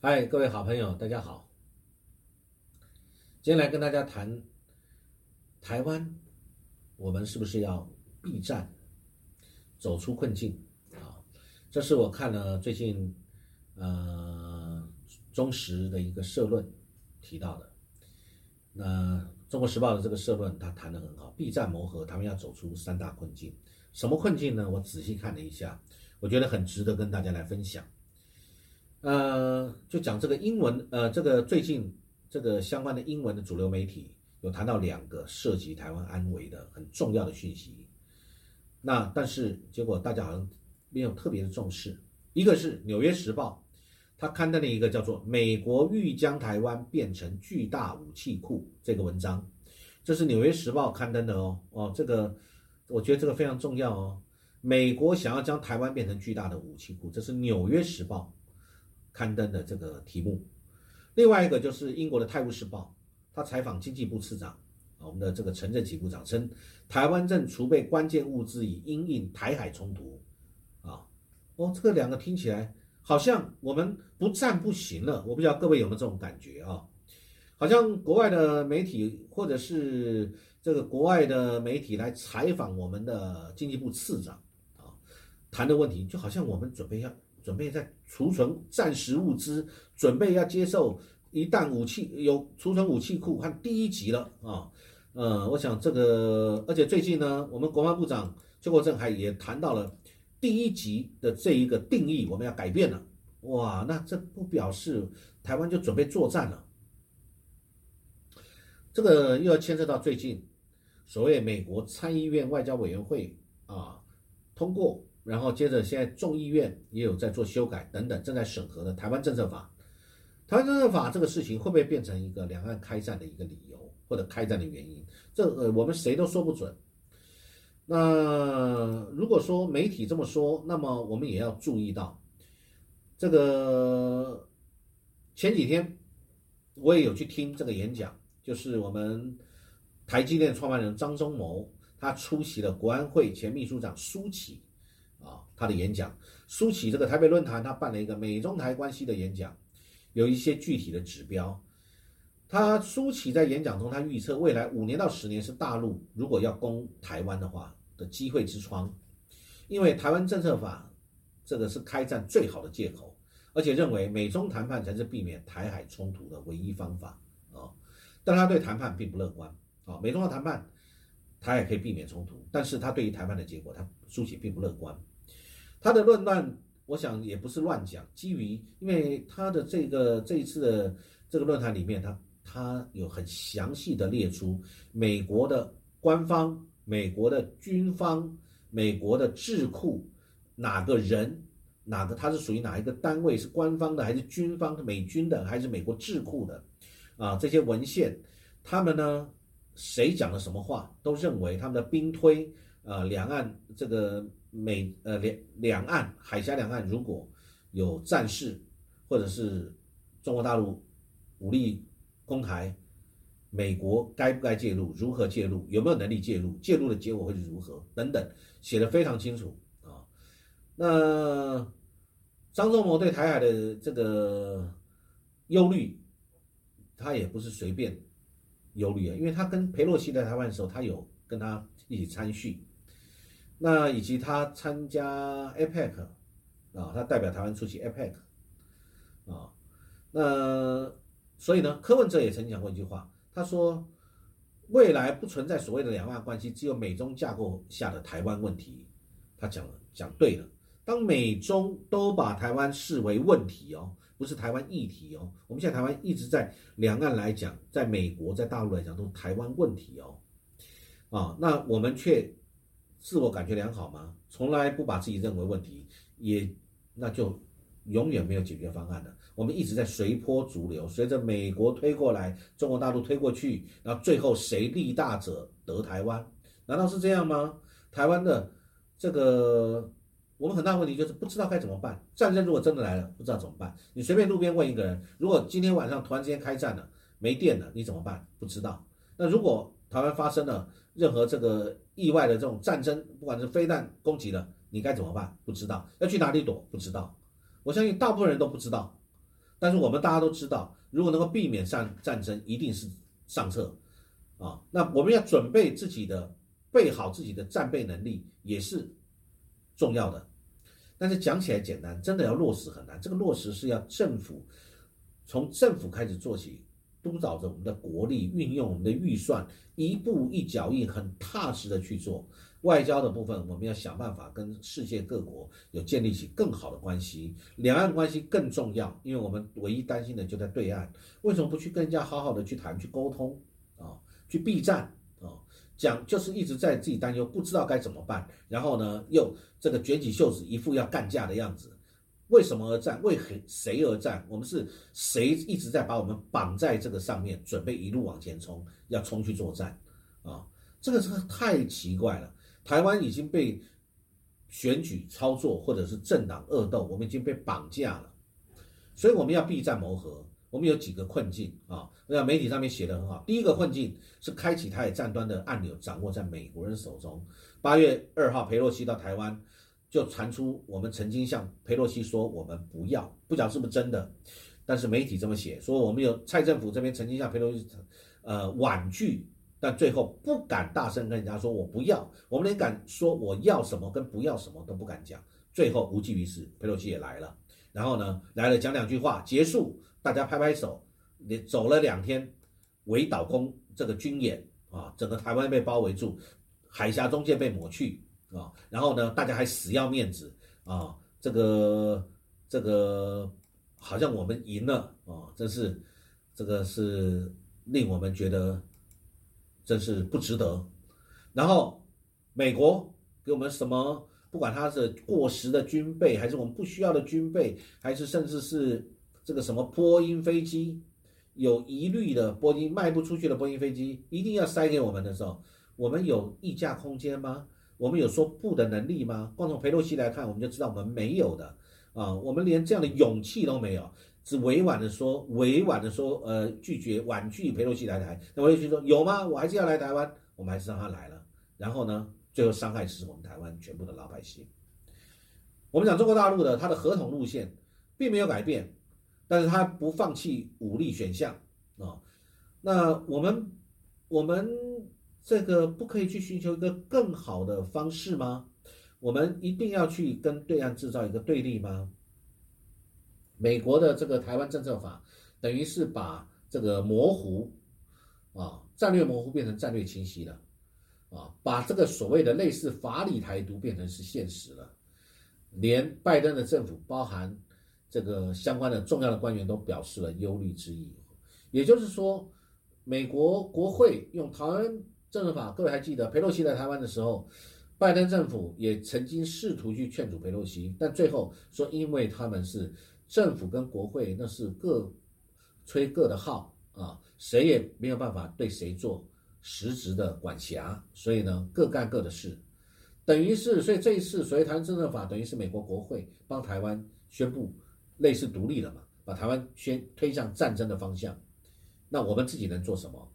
嗨，各位好朋友，大家好。今天来跟大家谈台湾，我们是不是要避战，走出困境啊？这是我看了最近呃中时的一个社论提到的。那中国时报的这个社论，他谈的很好，避战谋和，他们要走出三大困境。什么困境呢？我仔细看了一下，我觉得很值得跟大家来分享。呃，就讲这个英文，呃，这个最近这个相关的英文的主流媒体有谈到两个涉及台湾安危的很重要的讯息。那但是结果大家好像没有特别的重视。一个是《纽约时报》，它刊登了一个叫做《美国欲将台湾变成巨大武器库》这个文章，这是《纽约时报》刊登的哦。哦，这个我觉得这个非常重要哦。美国想要将台湾变成巨大的武器库，这是《纽约时报》。刊登的这个题目，另外一个就是英国的《泰晤士报》，他采访经济部次长，我们的这个陈振奇部长称，台湾正储备关键物资以应应台海冲突，啊，哦，这个两个听起来好像我们不战不行了，我不知道各位有没有这种感觉啊？好像国外的媒体或者是这个国外的媒体来采访我们的经济部次长啊，谈的问题就好像我们准备要。准备在储存战时物资，准备要接受一旦武器有储存武器库和第一级了啊！呃，我想这个，而且最近呢，我们国防部长邱国正还也谈到了第一级的这一个定义，我们要改变了。哇，那这不表示台湾就准备作战了？这个又要牵涉到最近所谓美国参议院外交委员会啊通过。然后接着，现在众议院也有在做修改等等，正在审核的台湾政策法。台湾政策法这个事情会不会变成一个两岸开战的一个理由，或者开战的原因？这呃，我们谁都说不准。那如果说媒体这么说，那么我们也要注意到，这个前几天我也有去听这个演讲，就是我们台积电创办人张忠谋，他出席了国安会前秘书长苏启。啊，他的演讲，苏起这个台北论坛，他办了一个美中台关系的演讲，有一些具体的指标。他苏起在演讲中，他预测未来五年到十年是大陆如果要攻台湾的话的机会之窗，因为台湾政策法这个是开战最好的借口，而且认为美中谈判才是避免台海冲突的唯一方法啊。但他对谈判并不乐观啊，美中的谈判。他也可以避免冲突，但是他对于谈判的结果，他书写并不乐观。他的论断，我想也不是乱讲，基于因为他的这个这一次的这个论坛里面，他他有很详细的列出美国的官方、美国的军方、美国的智库哪个人哪个他是属于哪一个单位，是官方的还是军方美军的还是美国智库的啊？这些文献，他们呢？谁讲了什么话，都认为他们的兵推，呃，两岸这个美呃两两岸海峡两岸如果有战事，或者是中国大陆武力攻台，美国该不该介入？如何介入？有没有能力介入？介入的结果会是如何？等等，写的非常清楚啊。那张忠谋对台海的这个忧虑，他也不是随便。忧虑啊，因为他跟佩洛西在台湾的时候，他有跟他一起参叙，那以及他参加 APEC 啊，他代表台湾出席 APEC 啊，那所以呢，柯文哲也曾经讲过一句话，他说未来不存在所谓的两岸关系，只有美中架构下的台湾问题。他讲了，讲对了，当美中都把台湾视为问题哦。不是台湾议题哦，我们现在台湾一直在两岸来讲，在美国在大陆来讲都是台湾问题哦，啊，那我们却自我感觉良好吗？从来不把自己认为问题，也那就永远没有解决方案的。我们一直在随波逐流，随着美国推过来，中国大陆推过去，然后最后谁力大者得台湾？难道是这样吗？台湾的这个。我们很大问题就是不知道该怎么办。战争如果真的来了，不知道怎么办。你随便路边问一个人，如果今天晚上突然之间开战了，没电了，你怎么办？不知道。那如果台湾发生了任何这个意外的这种战争，不管是飞弹攻击了，你该怎么办？不知道。要去哪里躲？不知道。我相信大部分人都不知道。但是我们大家都知道，如果能够避免战战争，一定是上策啊。那我们要准备自己的，备好自己的战备能力也是重要的。但是讲起来简单，真的要落实很难。这个落实是要政府从政府开始做起，督导着我们的国力，运用我们的预算，一步一脚印，很踏实的去做。外交的部分，我们要想办法跟世界各国有建立起更好的关系。两岸关系更重要，因为我们唯一担心的就在对岸，为什么不去跟人家好好的去谈、去沟通啊？去避战啊？讲就是一直在自己担忧，不知道该怎么办，然后呢又这个卷起袖子，一副要干架的样子。为什么而战？为谁谁而战？我们是谁一直在把我们绑在这个上面，准备一路往前冲，要冲去作战啊？这个是太奇怪了。台湾已经被选举操作，或者是政党恶斗，我们已经被绑架了，所以我们要避战谋和。我们有几个困境啊，那媒体上面写的很好。第一个困境是开启台海战端的按钮掌握在美国人手中。八月二号，佩洛西到台湾，就传出我们曾经向佩洛西说我们不要，不讲是不是真的，但是媒体这么写，说我们有蔡政府这边曾经向佩洛西呃婉拒。但最后不敢大声跟人家说“我不要”，我们连敢说我要什么跟不要什么都不敢讲。最后无济于事，佩洛西也来了，然后呢来了讲两句话结束，大家拍拍手，连走了两天，围岛攻这个军演啊，整个台湾被包围住，海峡中线被抹去啊，然后呢大家还死要面子啊，这个这个好像我们赢了啊，真是这个是令我们觉得。真是不值得。然后，美国给我们什么？不管它是过时的军备，还是我们不需要的军备，还是甚至是这个什么波音飞机，有疑虑的波音卖不出去的波音飞机，一定要塞给我们的时候，我们有议价空间吗？我们有说不的能力吗？光从佩洛西来看，我们就知道我们没有的啊，我们连这样的勇气都没有。只委婉的说，委婉的说，呃，拒绝婉拒佩洛西来台。那佩洛西说有吗？我还是要来台湾，我们还是让他来了。然后呢，最后伤害是我们台湾全部的老百姓。我们讲中国大陆的，它的合同路线并没有改变，但是它不放弃武力选项啊。那我们我们这个不可以去寻求一个更好的方式吗？我们一定要去跟对岸制造一个对立吗？美国的这个台湾政策法，等于是把这个模糊，啊，战略模糊变成战略清晰了，啊，把这个所谓的类似法理台独变成是现实了，连拜登的政府，包含这个相关的重要的官员都表示了忧虑之意，也就是说，美国国会用台湾政策法，各位还记得佩洛西来台湾的时候，拜登政府也曾经试图去劝阻佩洛西，但最后说，因为他们是。政府跟国会那是各吹各的号啊，谁也没有办法对谁做实质的管辖，所以呢，各干各的事，等于是，所以这一次所谓台湾政策法，等于是美国国会帮台湾宣布类似独立了嘛，把台湾先推向战争的方向。那我们自己能做什么？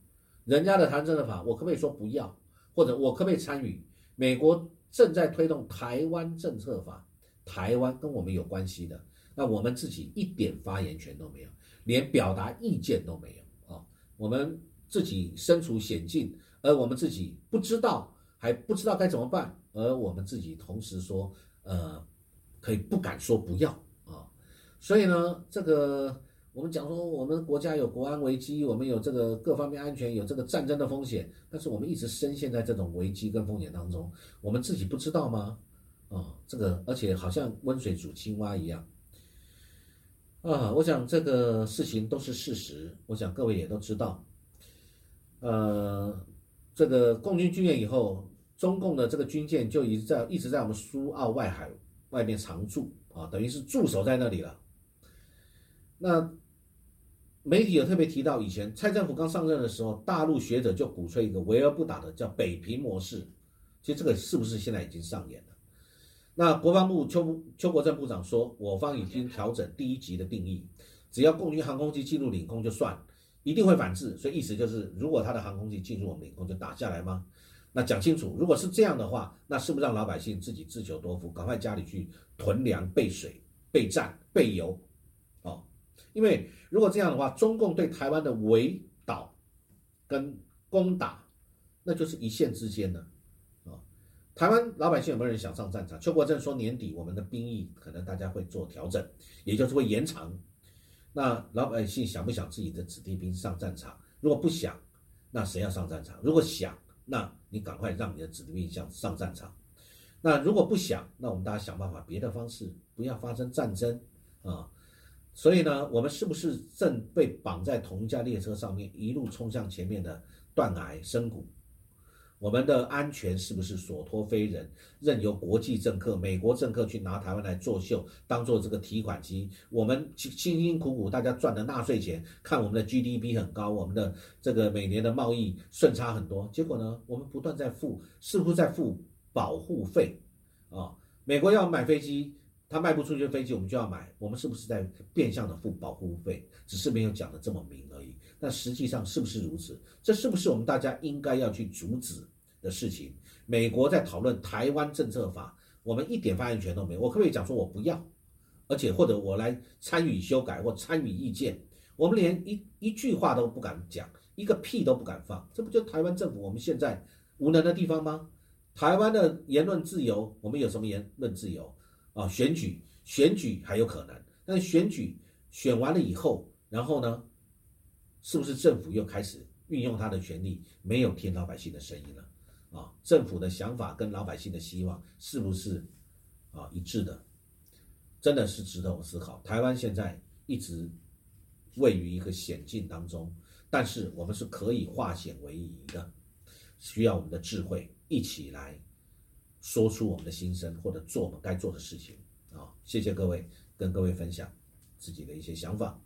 人家的台湾政策法，我可不可以说不要？或者我可不可以参与？美国正在推动台湾政策法，台湾跟我们有关系的。那我们自己一点发言权都没有，连表达意见都没有啊！我们自己身处险境，而我们自己不知道，还不知道该怎么办，而我们自己同时说，呃，可以不敢说不要啊！所以呢，这个我们讲说，我们国家有国安危机，我们有这个各方面安全，有这个战争的风险，但是我们一直深陷在这种危机跟风险当中，我们自己不知道吗？啊，这个而且好像温水煮青蛙一样。啊，我想这个事情都是事实，我想各位也都知道。呃，这个共军军演以后，中共的这个军舰就一直在一直在我们苏澳外海外面常驻啊，等于是驻守在那里了。那媒体有特别提到，以前蔡政府刚上任的时候，大陆学者就鼓吹一个围而不打的叫北平模式，其实这个是不是现在已经上演了？那国防部邱邱国正部长说，我方已经调整第一级的定义，只要共军航空机进入领空就算，一定会反制。所以意思就是，如果他的航空机进入我们领空就打下来吗？那讲清楚，如果是这样的话，那是不是让老百姓自己自求多福，赶快家里去囤粮备水、备战、备油？因为如果这样的话，中共对台湾的围岛跟攻打，那就是一线之间的啊。台湾老百姓有没有人想上战场？邱国正说年底我们的兵役可能大家会做调整，也就是会延长。那老百姓想不想自己的子弟兵上战场？如果不想，那谁要上战场？如果想，那你赶快让你的子弟兵上上战场。那如果不想，那我们大家想办法别的方式，不要发生战争啊。所以呢，我们是不是正被绑在同一架列车上面，一路冲向前面的断崖深谷？我们的安全是不是所托非人，任由国际政客、美国政客去拿台湾来作秀，当做这个提款机？我们辛辛苦苦大家赚的纳税钱，看我们的 GDP 很高，我们的这个每年的贸易顺差很多，结果呢，我们不断在付，似乎在付保护费？啊，美国要买飞机。他卖不出去飞机，我们就要买。我们是不是在变相的付保护费？只是没有讲的这么明而已。那实际上是不是如此？这是不是我们大家应该要去阻止的事情？美国在讨论台湾政策法，我们一点发言权都没有。我可不可以讲说我不要？而且或者我来参与修改或参与意见？我们连一一句话都不敢讲，一个屁都不敢放。这不就台湾政府我们现在无能的地方吗？台湾的言论自由，我们有什么言论自由？啊，选举选举还有可能，但是选举选完了以后，然后呢，是不是政府又开始运用他的权利，没有听老百姓的声音了？啊，政府的想法跟老百姓的希望是不是啊一致的？真的是值得我思考。台湾现在一直位于一个险境当中，但是我们是可以化险为夷的，需要我们的智慧一起来。说出我们的心声，或者做我们该做的事情啊！谢谢各位，跟各位分享自己的一些想法。